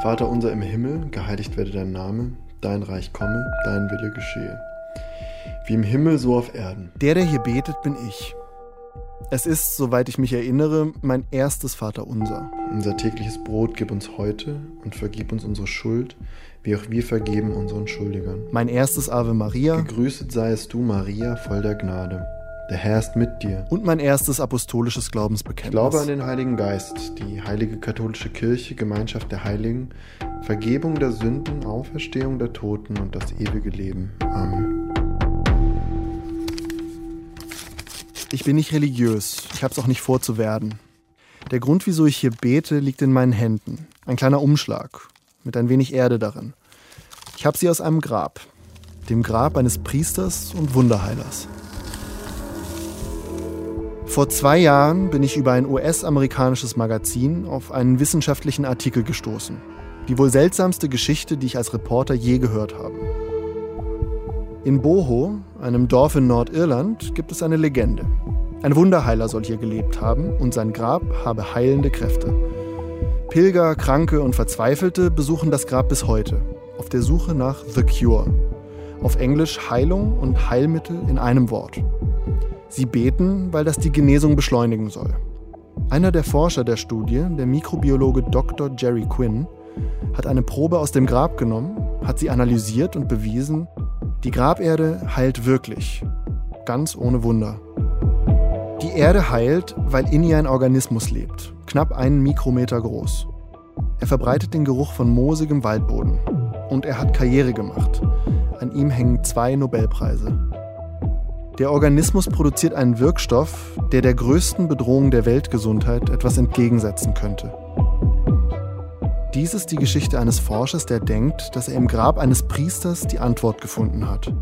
Vater unser im Himmel, geheiligt werde dein Name, dein Reich komme, dein Wille geschehe. Wie im Himmel, so auf Erden. Der, der hier betet, bin ich. Es ist, soweit ich mich erinnere, mein erstes Vaterunser. Unser tägliches Brot gib uns heute und vergib uns unsere Schuld, wie auch wir vergeben unseren Schuldigern. Mein erstes Ave Maria. Gegrüßet seiest du, Maria, voll der Gnade. Der Herr ist mit dir. Und mein erstes apostolisches Glaubensbekenntnis. Ich glaube an den Heiligen Geist, die heilige katholische Kirche, Gemeinschaft der Heiligen, Vergebung der Sünden, Auferstehung der Toten und das ewige Leben. Amen. Ich bin nicht religiös. Ich habe es auch nicht vor zu werden. Der Grund, wieso ich hier bete, liegt in meinen Händen. Ein kleiner Umschlag mit ein wenig Erde darin. Ich habe sie aus einem Grab. Dem Grab eines Priesters und Wunderheilers. Vor zwei Jahren bin ich über ein US-amerikanisches Magazin auf einen wissenschaftlichen Artikel gestoßen. Die wohl seltsamste Geschichte, die ich als Reporter je gehört habe. In Boho, einem Dorf in Nordirland, gibt es eine Legende. Ein Wunderheiler soll hier gelebt haben und sein Grab habe heilende Kräfte. Pilger, Kranke und Verzweifelte besuchen das Grab bis heute, auf der Suche nach The Cure. Auf Englisch Heilung und Heilmittel in einem Wort. Sie beten, weil das die Genesung beschleunigen soll. Einer der Forscher der Studie, der Mikrobiologe Dr. Jerry Quinn, hat eine Probe aus dem Grab genommen, hat sie analysiert und bewiesen, die Graberde heilt wirklich, ganz ohne Wunder. Die Erde heilt, weil in ihr ein Organismus lebt, knapp einen Mikrometer groß. Er verbreitet den Geruch von moosigem Waldboden. Und er hat Karriere gemacht. An ihm hängen zwei Nobelpreise. Der Organismus produziert einen Wirkstoff, der der größten Bedrohung der Weltgesundheit etwas entgegensetzen könnte. Dies ist die Geschichte eines Forschers, der denkt, dass er im Grab eines Priesters die Antwort gefunden hat.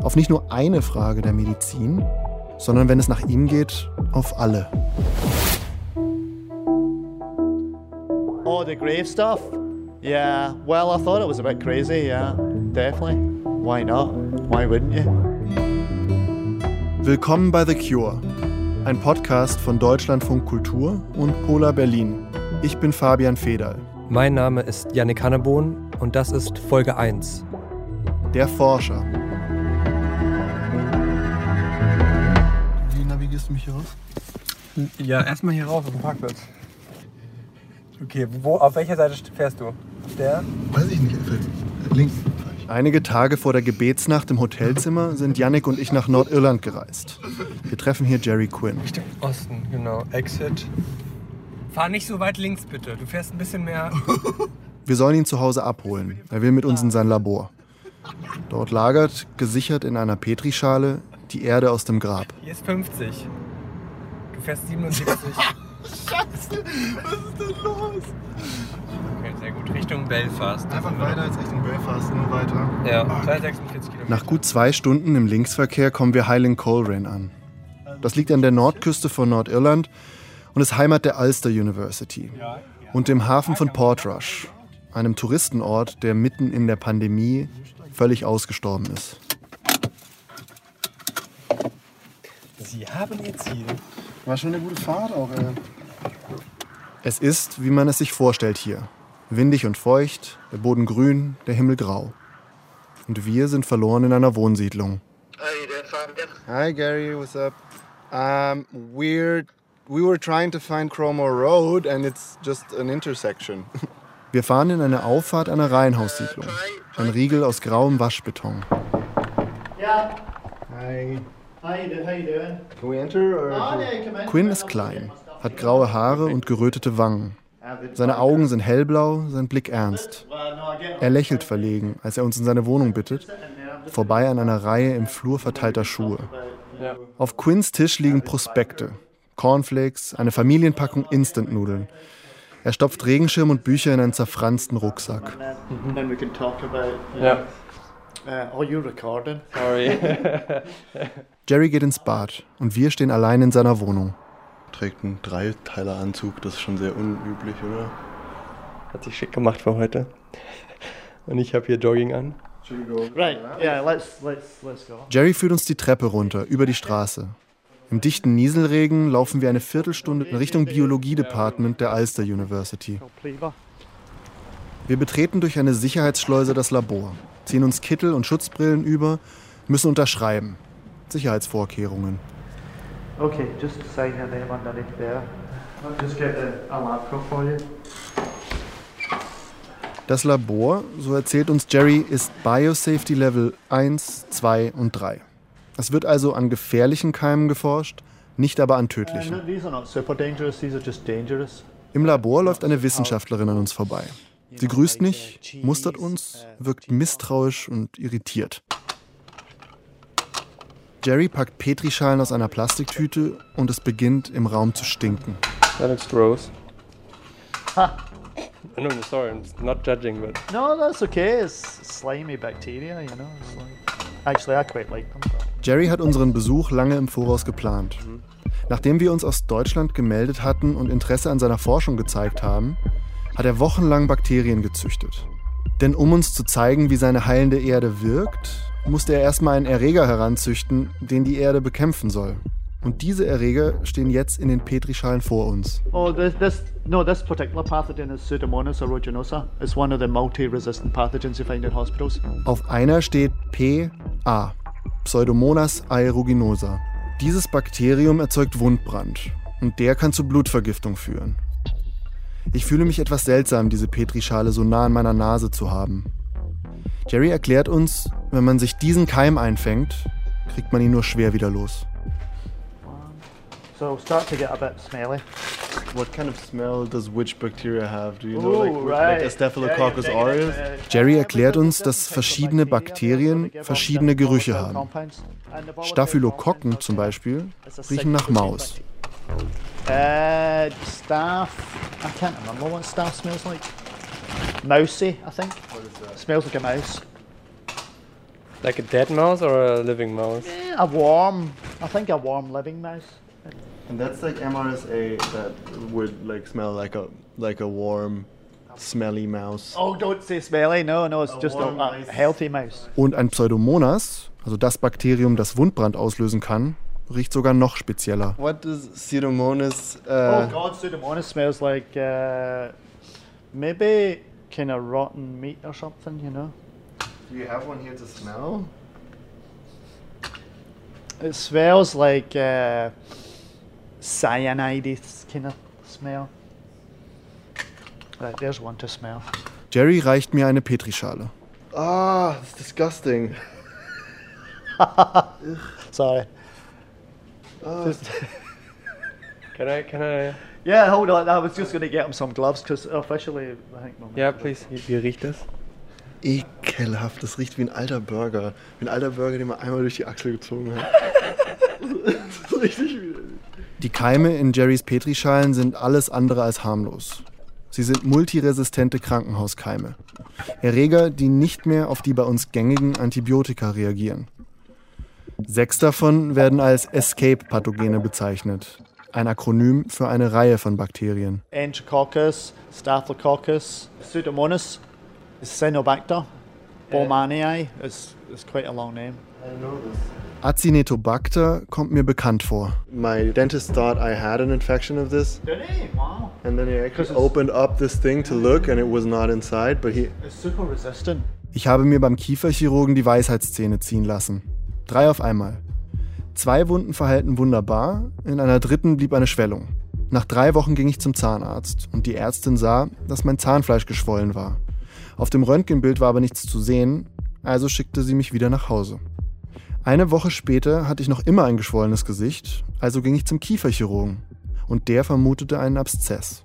Auf nicht nur eine Frage der Medizin, sondern wenn es nach ihm geht, auf alle. Oh, the grave stuff? Yeah, well, I thought it was a bit crazy, yeah, definitely. Why not? Why wouldn't you? Willkommen bei The Cure, ein Podcast von Deutschlandfunk Kultur und Polar Berlin. Ich bin Fabian Federl. Mein Name ist Yannick Hannebohn und das ist Folge 1. Der Forscher. Wie navigierst du mich hier raus? Ja, erstmal hier rauf auf dem Parkplatz. Okay, wo, auf welcher Seite fährst du? Der? Weiß ich nicht. Links. Einige Tage vor der Gebetsnacht im Hotelzimmer sind Yannick und ich nach Nordirland gereist. Wir treffen hier Jerry Quinn. Richtung Osten, genau. Exit. Fahr nicht so weit links bitte. Du fährst ein bisschen mehr. Wir sollen ihn zu Hause abholen. Er will mit uns in sein Labor. Dort lagert, gesichert in einer Petrischale, die Erde aus dem Grab. Hier ist 50. Du fährst 77. Scheiße, was ist denn los? Okay, sehr gut. Richtung Belfast. Einfach weiter als Richtung Belfast, nur weiter. Ja, 246 Kilometer. Nach gut zwei Stunden im Linksverkehr kommen wir Highland Coleraine an. Das liegt an der Nordküste von Nordirland und ist Heimat der Ulster University und dem Hafen von Portrush, einem Touristenort, der mitten in der Pandemie völlig ausgestorben ist. Sie haben ihr Ziel. War schon eine gute Fahrt auch, ey. Es ist, wie man es sich vorstellt hier. Windig und feucht, der Boden grün, der Himmel grau. Und wir sind verloren in einer Wohnsiedlung. Hi Gary, what's up? Um, we're we were trying to find Cromer Road and it's just an intersection. Wir fahren in eine Auffahrt einer Reihenhaussiedlung. Ein Riegel aus grauem Waschbeton. Yeah. Hi. In. Quinn ist klein, hat graue Haare und gerötete Wangen. Seine Augen sind hellblau, sein Blick ernst. Er lächelt verlegen, als er uns in seine Wohnung bittet, vorbei an einer Reihe im Flur verteilter Schuhe. Auf Quinns Tisch liegen Prospekte, Cornflakes, eine Familienpackung Instant-Nudeln. Er stopft Regenschirm und Bücher in einen zerfransten Rucksack. and Uh, oh, you're recording. Sorry. Jerry geht ins Bad und wir stehen allein in seiner Wohnung. Trägt einen Dreiteileranzug, das ist schon sehr unüblich, oder? Hat sich schick gemacht für heute. Und ich habe hier Jogging an. Right. Yeah. Let's let's let's go. Jerry führt uns die Treppe runter, über die Straße. Im dichten Nieselregen laufen wir eine Viertelstunde in Richtung Biologie-Department der Ulster University. Wir betreten durch eine Sicherheitsschleuse das Labor, ziehen uns Kittel und Schutzbrillen über, müssen unterschreiben. Sicherheitsvorkehrungen. Okay, just sign your name underneath there. I'll just get a, a laptop for you. Das Labor, so erzählt uns Jerry, ist Biosafety Level 1, 2 und 3. Es wird also an gefährlichen Keimen geforscht, nicht aber an Uh, tödlichen. dangerous. Im Labor läuft eine Wissenschaftlerin an uns vorbei. Sie grüßt nicht, mustert uns, wirkt misstrauisch und irritiert. Jerry packt Petrischalen aus einer Plastiktüte und es beginnt im Raum zu stinken. That looks gross. No, I'm sorry, I'm not judging, but No, that's okay. It's slimy bacteria, you know. It's like... Actually, I quite like them. But... Jerry hat unseren Besuch lange im Voraus geplant. Nachdem wir uns aus Deutschland gemeldet hatten und Interesse an seiner Forschung gezeigt haben, hat er wochenlang Bakterien gezüchtet. Denn um uns zu zeigen, wie seine heilende Erde wirkt, musste er erstmal einen Erreger heranzüchten, den die Erde bekämpfen soll. Und diese Erreger stehen jetzt in den Petrischalen vor uns. Oh, this, this no, this particular pathogen is Pseudomonas aeruginosa. It's one of the multi-resistant pathogens you find in hospitals. Auf einer steht PA, Pseudomonas aeruginosa. Dieses Bakterium erzeugt Wundbrand und der kann zu Blutvergiftung führen. Ich fühle mich etwas seltsam, diese Petrischale so nah an meiner Nase zu haben. Jerry erklärt uns, wenn man sich diesen Keim einfängt, kriegt man ihn nur schwer wieder los. So start to get a bit smelly. What kind of smell does which bacteria have? Do you Oh, right. Yeah, you're digging it, uh, Jerry erklärt uns, dass verschiedene Bakterien verschiedene Gerüche haben. Staphylokokken zum Beispiel riechen nach Maus. Uh, staff. I can't remember what staff smells like. Mousy, I think. Smells like a mouse. like a dead mouse or a living mouse? Eh, A warm, I think a warm living mouse. And that's like MRSA that would like smell like a like a warm, smelly mouse. Oh, don't say smelly. No, no, it's A just a, a healthy mouse. Und ein Pseudomonas, also das Bakterium, das Wundbrand auslösen kann, riecht sogar noch spezieller. What does Pseudomonas? oh Uh, God, Pseudomonas smells like uh, maybe kind of rotten meat or something. You know, do you have one here to smell? it smells like uh, cyanide kind of smell. Right, there's one to smell. Jerry reicht mir eine Petrischale. Ah, it's disgusting. Sorry. Oh, Can I? Can I? Yeah, hold on. I was just going to get him some gloves because officially, I think. my- Yeah, please. Wie, wie riecht das? ekelhaft. Das riecht wie ein alter Burger. Wie ein alter Burger, den man einmal durch die Achsel gezogen hat. das ist richtig widerlich. Die Keime in Jerrys Petrischalen sind alles andere als harmlos. Sie sind multiresistente Krankenhauskeime. Erreger, die nicht mehr auf die bei uns gängigen Antibiotika reagieren. Sechs davon werden als Escape-Pathogene bezeichnet. Ein Akronym für eine Reihe von Bakterien. Enterococcus, Staphylococcus, Pseudomonas, Cyanobacter, Baumannii. It's, it's quite a long name. I know this. Acinetobacter kommt mir bekannt vor. My dentist thought I had an infection of this, Did he? Wow. and then he actually opened up this thing to look, and it was not inside. But he, It's super resistant. Ich habe mir beim Kieferchirurgen die Weisheitszähne ziehen lassen. Drei auf einmal. Zwei Wunden verhalten wunderbar, in einer dritten blieb eine Schwellung. Nach drei Wochen ging ich zum Zahnarzt und die Ärztin sah, dass mein Zahnfleisch geschwollen war. Auf dem Röntgenbild war aber nichts zu sehen, also schickte sie mich wieder nach Hause. Eine Woche später hatte ich noch immer ein geschwollenes Gesicht, also ging ich zum Kieferchirurgen und der vermutete einen Abszess.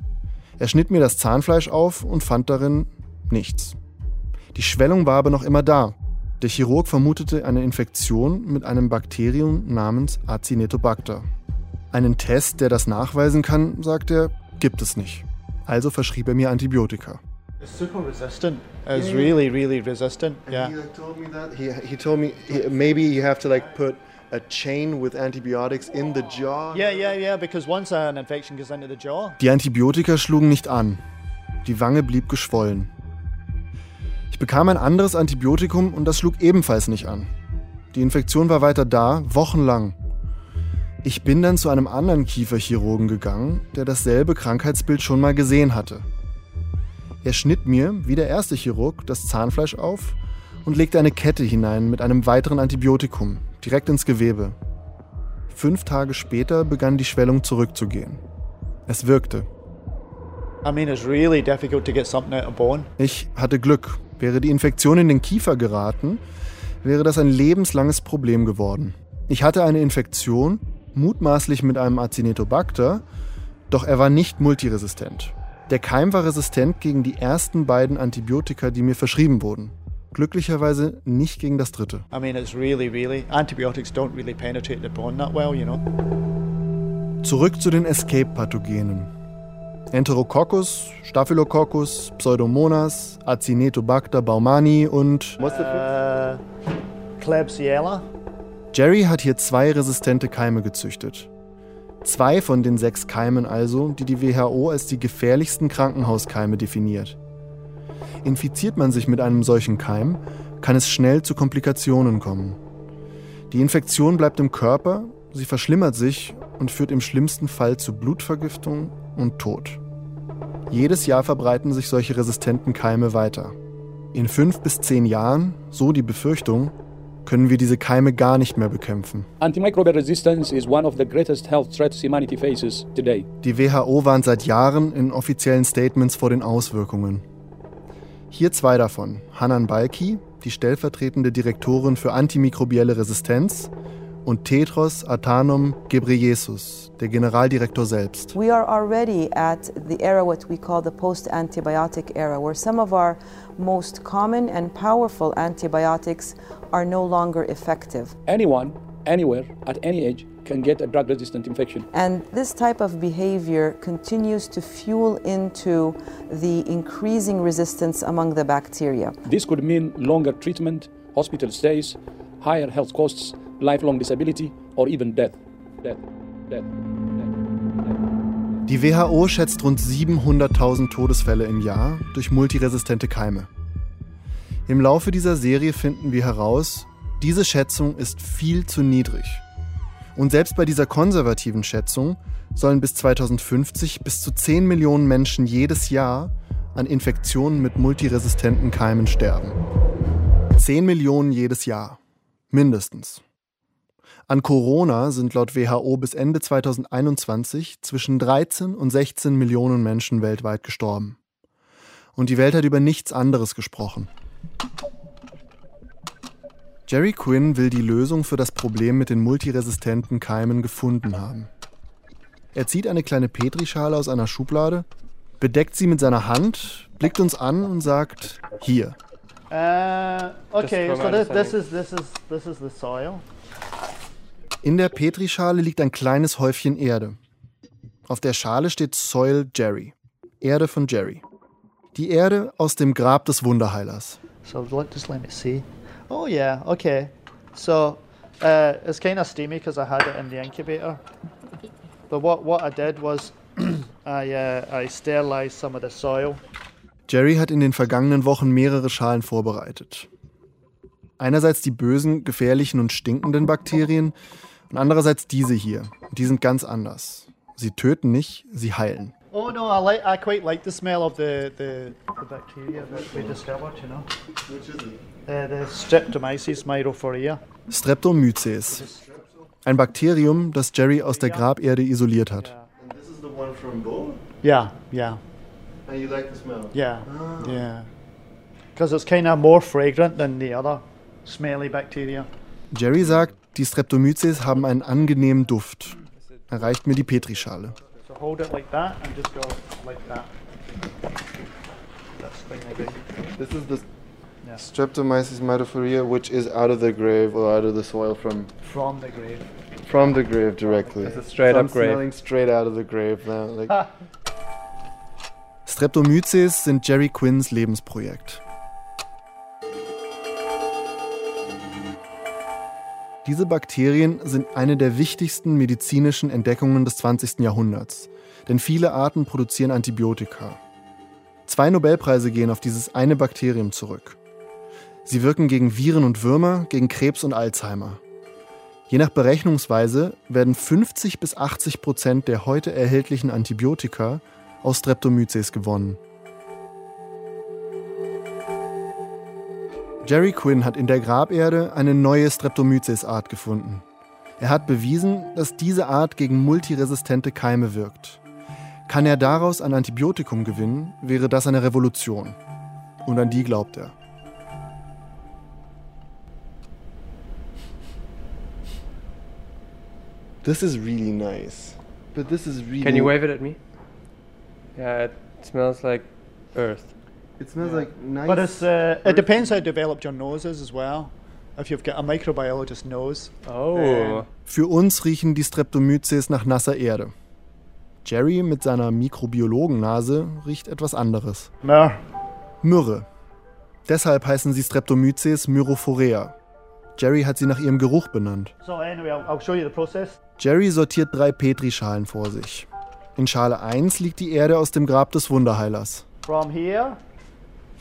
Er schnitt mir das Zahnfleisch auf und fand darin nichts. Die Schwellung war aber noch immer da. Der Chirurg vermutete eine Infektion mit einem Bakterium namens Acinetobacter. Einen Test, der das nachweisen kann, sagt er, gibt es nicht. Also verschrieb er mir Antibiotika. It's super resistant. It's really, really resistant. and Yeah. he like told me that he he told me he, maybe you have to like put a chain with antibiotics in the jaw. Yeah, yeah, yeah. Because once an infection goes into the jaw, Die Antibiotika schlugen nicht an. Die Wange blieb geschwollen. Ich bekam ein anderes Antibiotikum und das schlug ebenfalls nicht an. Die Infektion war weiter da, wochenlang. Ich bin dann zu einem anderen Kieferchirurgen gegangen, der dasselbe Krankheitsbild schon mal gesehen hatte. Er schnitt mir, wie der erste Chirurg, das Zahnfleisch auf und legte eine Kette hinein mit einem weiteren Antibiotikum, direkt ins Gewebe. Fünf Tage später begann die Schwellung zurückzugehen. Es wirkte. Ich hatte Glück. Wäre die Infektion in den Kiefer geraten, wäre das ein lebenslanges Problem geworden. Ich hatte eine Infektion, mutmaßlich mit einem Acinetobacter, doch er war nicht multiresistent. Der Keim war resistent gegen die ersten beiden Antibiotika, die mir verschrieben wurden. Glücklicherweise nicht gegen das dritte. I mean, it's really, really antibiotics don't really penetrate the bone that well, you know. Zurück zu den Escape-Pathogenen. Enterococcus, Staphylococcus, Pseudomonas, Acinetobacter baumani und uh, Klebsiella. Jerry hat hier zwei resistente Keime gezüchtet. Zwei von den sechs Keimen also, die die WHO als die gefährlichsten Krankenhauskeime definiert. Infiziert man sich mit einem solchen Keim, kann es schnell zu Komplikationen kommen. Die Infektion bleibt im Körper, sie verschlimmert sich und führt im schlimmsten Fall zu Blutvergiftung und Tod. Jedes Jahr verbreiten sich solche resistenten Keime weiter. In fünf bis zehn Jahren, so die Befürchtung, können wir diese Keime gar nicht mehr bekämpfen. Antimicrobial resistance is one of the greatest health threats humanity faces today. Die WHO warnt seit Jahren in offiziellen Statements vor den Auswirkungen. Hier zwei davon. Hanan Balki, die stellvertretende Direktorin für antimikrobielle Resistenz, und Tedros Adhanom Ghebreyesus, der Generaldirektor selbst. We are already at the era what we call the post-antibiotic era, where some of our most common and powerful antibiotics are no longer effective. Anyone, anywhere, at any age can get a drug resistant infection. And this type of behavior continues to fuel into the increasing resistance among the bacteria. This could mean longer treatment, hospital stays, higher health costs, lifelong disability or even death. Death. Death. Die WHO schätzt rund 700.000 Todesfälle im Jahr durch multiresistente Keime. Im Laufe dieser Serie finden wir heraus, diese Schätzung ist viel zu niedrig. Und selbst bei dieser konservativen Schätzung sollen bis 2050 bis zu 10 Millionen Menschen jedes Jahr an Infektionen mit multiresistenten Keimen sterben. 10 Millionen jedes Jahr. Mindestens. An Corona sind laut WHO bis Ende 2021 zwischen 13 und 16 Millionen Menschen weltweit gestorben. Und die Welt hat über nichts anderes gesprochen. Jerry Quinn will die Lösung für das Problem mit den multiresistenten Keimen gefunden haben. Er zieht eine kleine Petrischale aus einer Schublade, bedeckt sie mit seiner Hand, blickt uns an und sagt: Hier. Uh, okay, so this, this, is, this, is, this is the soil. In der Petrischale liegt ein kleines Häufchen Erde. Auf der Schale steht Soil Jerry. Erde von Jerry. Die Erde aus dem Grab des Wunderheilers. So just let me see. Oh yeah, okay. So uh, it's kind of steamy because I had it in the incubator. But what what I did was I uh, I sterilized some of the soil. Jerry hat in den vergangenen Wochen mehrere Schalen vorbereitet. Einerseits die bösen, gefährlichen und stinkenden Bakterien und andererseits diese hier. Die sind ganz anders. Sie töten nicht, sie heilen. Oh no, I like I quite like the smell of the the, the bacteria that we discovered, you know. Which is it? Uh, the Streptomyces myrophoria. Streptomyces. Ein Bakterium, das Jerry aus der Graberde isoliert hat. And this is the one from Bo? Yeah, yeah. And you like the smell? Yeah, ah. yeah. Because it's kind of more fragrant than the other smelly bacteria. Jerry sagt, die Streptomyces haben einen angenehmen Duft. Er reicht mir die Petrischale hold it like that and just go like that. That's This is the. Streptomyces mytophoria, which is out of the grave or out of the soil from from the grave. From the grave directly. It's a straight so up I'm grave. smelling straight out of the grave now. Like Streptomyces sind Jerry Quinns Lebensprojekt. Diese Bakterien sind eine der wichtigsten medizinischen Entdeckungen des 20. Jahrhunderts, denn viele Arten produzieren Antibiotika. Zwei Nobelpreise gehen auf dieses eine Bakterium zurück. Sie wirken gegen Viren und Würmer, gegen Krebs und Alzheimer. Je nach Berechnungsweise werden 50 bis 80 Prozent der heute erhältlichen Antibiotika aus Streptomyces gewonnen. Jerry Quinn hat in der Graberde eine neue Streptomyces-Art gefunden. Er hat bewiesen, dass diese Art gegen multiresistente Keime wirkt. Kann er daraus ein Antibiotikum gewinnen, wäre das eine Revolution. Und an die glaubt er. This is really nice. But this is really. Can you wave it at me? Yeah, it smells like earth. It smells like nice. But it's, uh, it depends how developed your nose is as well. If you've got a microbiologist nose. Oh. Für uns riechen die Streptomyces nach nasser Erde. Jerry mit seiner Mikrobiologennase riecht etwas anderes. Myrrh. Myrrhe. Deshalb heißen sie Streptomyces myrophorea. Jerry hat sie nach ihrem Geruch benannt. So anyway, I'll, I'll show you the process. Jerry sortiert drei Petrischalen vor sich. In Schale 1 liegt die Erde aus dem Grab des Wunderheilers. From here,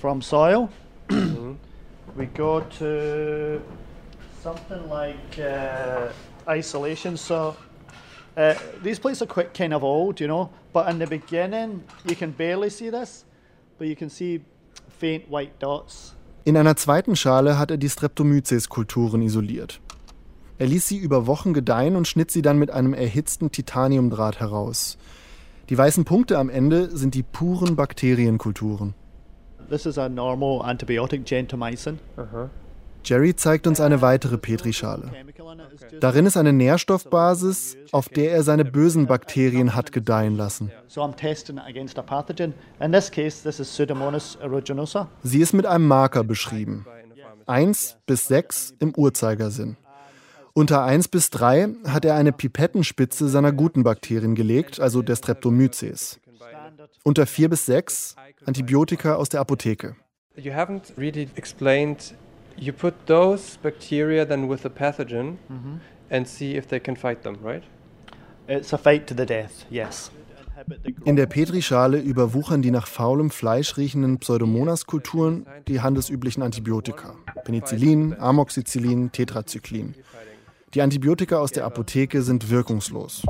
from soil, we go to something like uh, isolation. So uh, these plates are quite kind of old, you know, but in the beginning you can barely see this, but you can see faint white dots. In einer zweiten Schale hat er die Streptomyces-Kulturen isoliert. Er ließ sie über Wochen gedeihen und schnitt sie dann mit einem erhitzten Titaniumdraht heraus. Die weißen Punkte am Ende sind die puren Bakterienkulturen. This is a normal antibiotic, gentamicin. Jerry zeigt uns eine weitere Petrischale. Darin ist eine Nährstoffbasis, auf der er seine bösen Bakterien hat gedeihen lassen. So I'm testing it against a pathogen. In this case, this is Pseudomonas aeruginosa. Sie ist mit einem Marker beschrieben. 1 bis 6 im Uhrzeigersinn. Unter 1 bis 3 hat er eine Pipettenspitze seiner guten Bakterien gelegt, also der Streptomyces. Unter 4 bis 6 Antibiotika aus der Apotheke. You haven't really explained. You put those bacteria then with the pathogen and see if they can fight them, right? It's a fight to the death, yes. In der Petrischale überwuchern die nach faulem Fleisch riechenden Pseudomonas-Kulturen die handelsüblichen Antibiotika. Penicillin, Amoxicillin, Tetrazyklin. Die Antibiotika aus der Apotheke sind wirkungslos.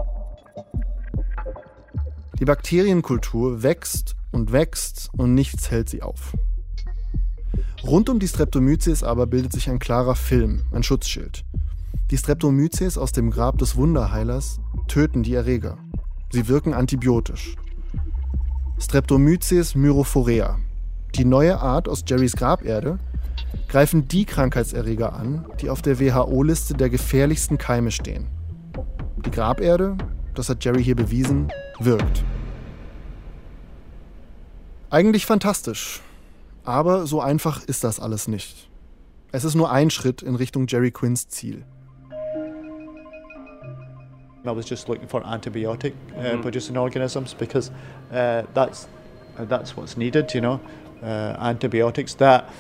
Die Bakterienkultur wächst und wächst und nichts hält sie auf. Rund um die Streptomyces aber bildet sich ein klarer Film, ein Schutzschild. Die Streptomyces aus dem Grab des Wunderheilers töten die Erreger. Sie wirken antibiotisch. Streptomyces myrophorea, die neue Art aus Jerrys Graberde, greifen die Krankheitserreger an, die auf der WHO-Liste der gefährlichsten Keime stehen. Die Graberde, das hat Jerry hier bewiesen, wirkt. Eigentlich fantastisch, aber so einfach ist das alles nicht. Es ist nur ein Schritt in Richtung Jerry Quinns Ziel. I was just looking for antibiotic uh, producing organisms because uh, that's uh, that's what's needed. You know, uh, antibiotics that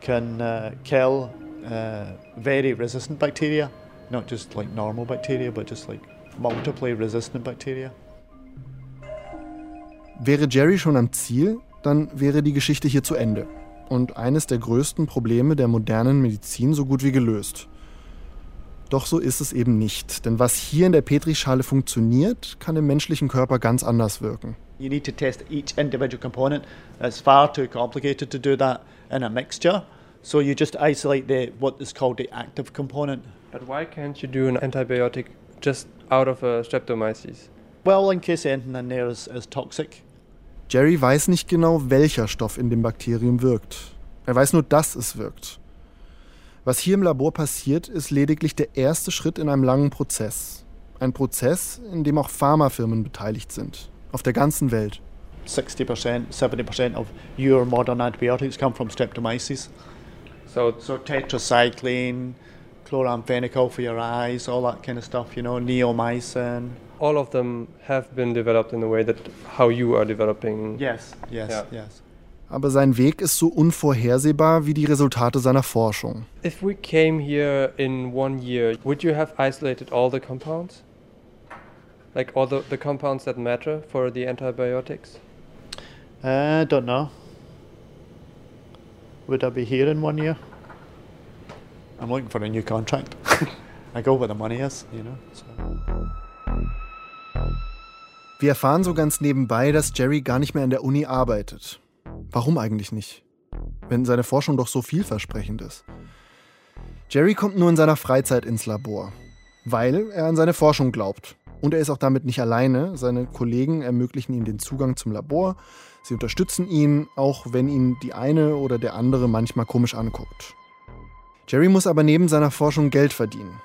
can uh, kill uh, very resistant bacteria, not just like normal bacteria, but just like multiply resistant bacteria. Wäre Jerry schon am Ziel, dann wäre die Geschichte hier zu Ende und eines der größten Probleme der modernen Medizin so gut wie gelöst. Doch so ist es eben nicht, denn was hier in der Petrischale funktioniert, kann im menschlichen Körper ganz anders wirken. You need to test each individual component. It's far too complicated to do that in a mixture. So you just isolate the what is called the active component. But why can't you do an antibiotic just out of a streptomyces? Well, in case anything in there is, is toxic. Jerry weiß nicht genau, welcher Stoff in dem Bakterium wirkt. Er weiß nur, dass es wirkt. Was hier im Labor passiert, ist lediglich der erste Schritt in einem langen Prozess. Ein Prozess, in dem auch Pharmafirmen beteiligt sind. Auf der ganzen Welt. 60%, 70% of your modern antibiotics come from streptomyces. So So tetracycline, chloramphenicol for your eyes, all that kind of stuff, you know, neomycin. All of them have been developed in the way that how you are developing. Yes, yes, Yeah. yes. Aber sein Weg ist so unvorhersehbar wie die Resultate seiner Forschung. If we came here in one year, would you have isolated all the compounds? Like all the, the compounds that matter for the antibiotics? I don't know. Would I be here in one year? I'm looking for a new contract. I go where the money is, you know. So. Wir erfahren so ganz nebenbei, dass Jerry gar nicht mehr an der Uni arbeitet. Warum eigentlich nicht? wenn seine Forschung doch so vielversprechend ist. Jerry kommt nur in seiner Freizeit ins Labor, weil er an seine Forschung glaubt. Und er ist auch damit nicht alleine. Seine Kollegen ermöglichen ihm den Zugang zum Labor. Sie unterstützen ihn, auch wenn ihn die eine oder der andere manchmal komisch anguckt. Jerry muss aber neben seiner Forschung Geld verdienen.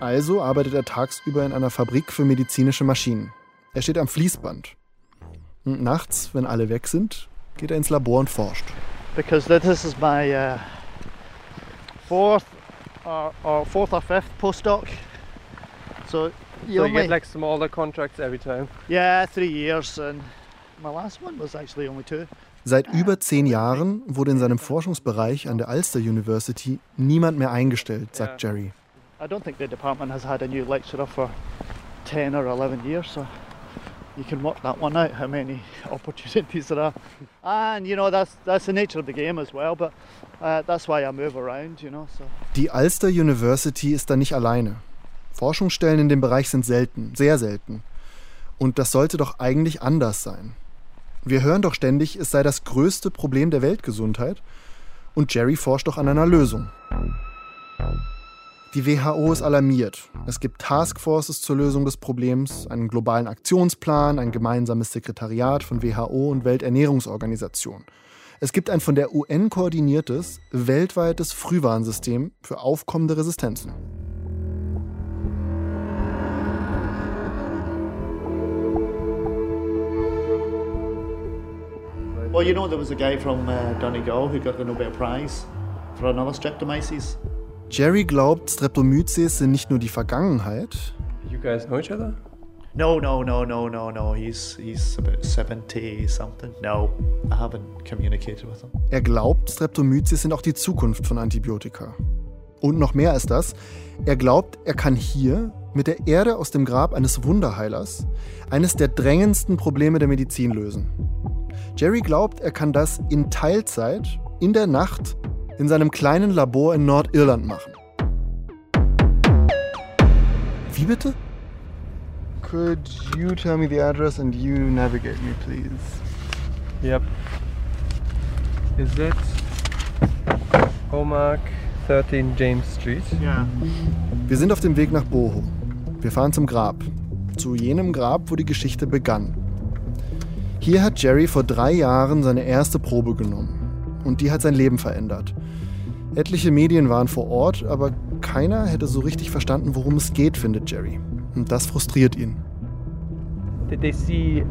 Also arbeitet er tagsüber in einer Fabrik für medizinische Maschinen. Er steht am Fließband. Und nachts, wenn alle weg sind, geht er ins Labor und forscht. Because this is my uh, fourth or, or fourth or fifth postdoc. So you So only you get like smaller contracts every time. yeah three years, and my last one was actually only two. Seit über zehn Jahren wurde in seinem Forschungsbereich an der Ulster University niemand mehr eingestellt, sagt Jerry. I don't think the department has had a new lecturer for 10 or 11 years, so you can work that one out, how many opportunities there are. And, you know, that's, that's the nature of the game as well, but uh, that's why I move around, you know. So. Die Ulster University ist da nicht alleine. Forschungsstellen in dem Bereich sind selten, sehr selten. Und das sollte doch eigentlich anders sein. Wir hören doch ständig, es sei das größte Problem der Weltgesundheit. Und Jerry forscht doch an einer Lösung. Die WHO ist alarmiert. Es gibt Taskforces zur Lösung des Problems, einen globalen Aktionsplan, ein gemeinsames Sekretariat von WHO und Welternährungsorganisation. Es gibt ein von der UN koordiniertes, weltweites Frühwarnsystem für aufkommende Resistenzen. Well, you know, there was a guy from uh, Donegal who got the Nobel Prize for another streptomyces. Jerry glaubt, Streptomyces sind nicht nur die Vergangenheit, You guys know each other? No, no, no, no, no, no. He's he's about 70 something. No, I haven't communicated with him. er glaubt, Streptomyces sind auch die Zukunft von Antibiotika. Und noch mehr als das, er glaubt, er kann hier mit der Erde aus dem Grab eines Wunderheilers eines der drängendsten Probleme der Medizin lösen. Jerry glaubt, er kann das in Teilzeit, in der Nacht, in seinem kleinen Labor in Nordirland machen. Wie bitte? Could you tell me the address and you navigate me, please? Yep. Is it Omark 13 James Street? Yeah. Wir sind auf dem Weg nach Boho. Wir fahren zum Grab. Zu jenem Grab, wo die Geschichte begann. Hier hat Jerry vor drei Jahren seine erste Probe genommen. Und die hat sein Leben verändert. Etliche Medien waren vor Ort, aber keiner hätte so richtig verstanden, worum es geht, findet Jerry. Und das frustriert ihn. Did they see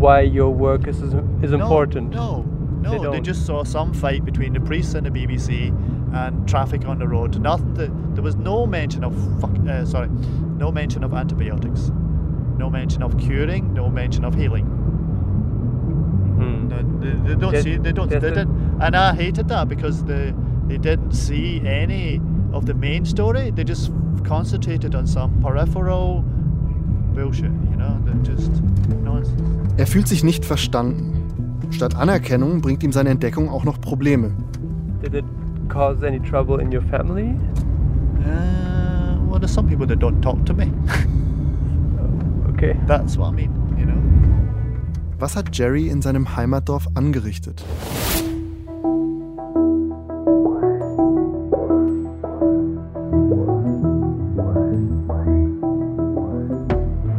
why your work is is important? No, no, They no. They, don't. just saw some fight between the priests and the BBC and traffic on the road. Nothing. To, there was no mention of fuck. Uh, sorry, no mention of antibiotics. No mention of curing. No mention of healing. No, they, they don't That- see. They don't. They didn't. And I hated that because they they didn't see any of the main story. They just concentrated on some peripheral bullshit. You know, they just nonsense. Er fühlt sich nicht verstanden. Statt Anerkennung bringt ihm seine Entdeckung auch noch Probleme. Did it cause any trouble in your family? Uh, well, there's some people that don't talk to me. Okay. That's what I mean. Was hat Jerry in seinem Heimatdorf angerichtet?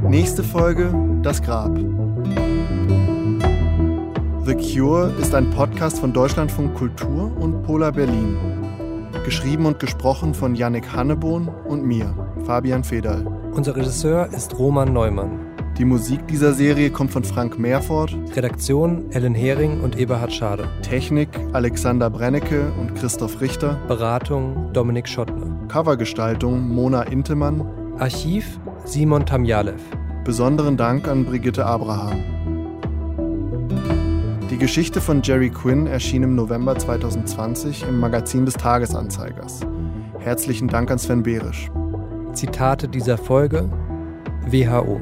Nächste Folge Das Grab. The Cure ist ein Podcast von Deutschlandfunk Kultur und Polar Berlin. Geschrieben und gesprochen von Yannick Hannebohn und mir, Fabian Federl. Unser Regisseur ist Roman Neumann. Die Musik dieser Serie kommt von Frank Meerfort, Redaktion Ellen Hering und Eberhard Schade. Technik Alexander Brennecke und Christoph Richter, Beratung Dominik Schottner. Covergestaltung Mona Intemann. Archiv Simon Tamjalev. Besonderen Dank an Brigitte Abraham. Die Geschichte von Jerry Quinn erschien im November 2020 im Magazin des Tagesanzeigers. Herzlichen Dank an Sven Behrisch. Zitate dieser Folge WHO.